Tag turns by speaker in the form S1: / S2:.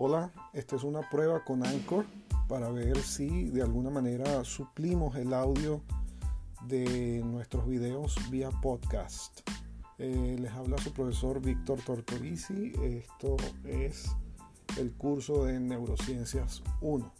S1: Hola, esta es una prueba con Anchor para ver si de alguna manera suplimos el audio de nuestros videos vía podcast. Eh, les habla su profesor Víctor Tortorici. Esto es el curso de Neurociencias 1.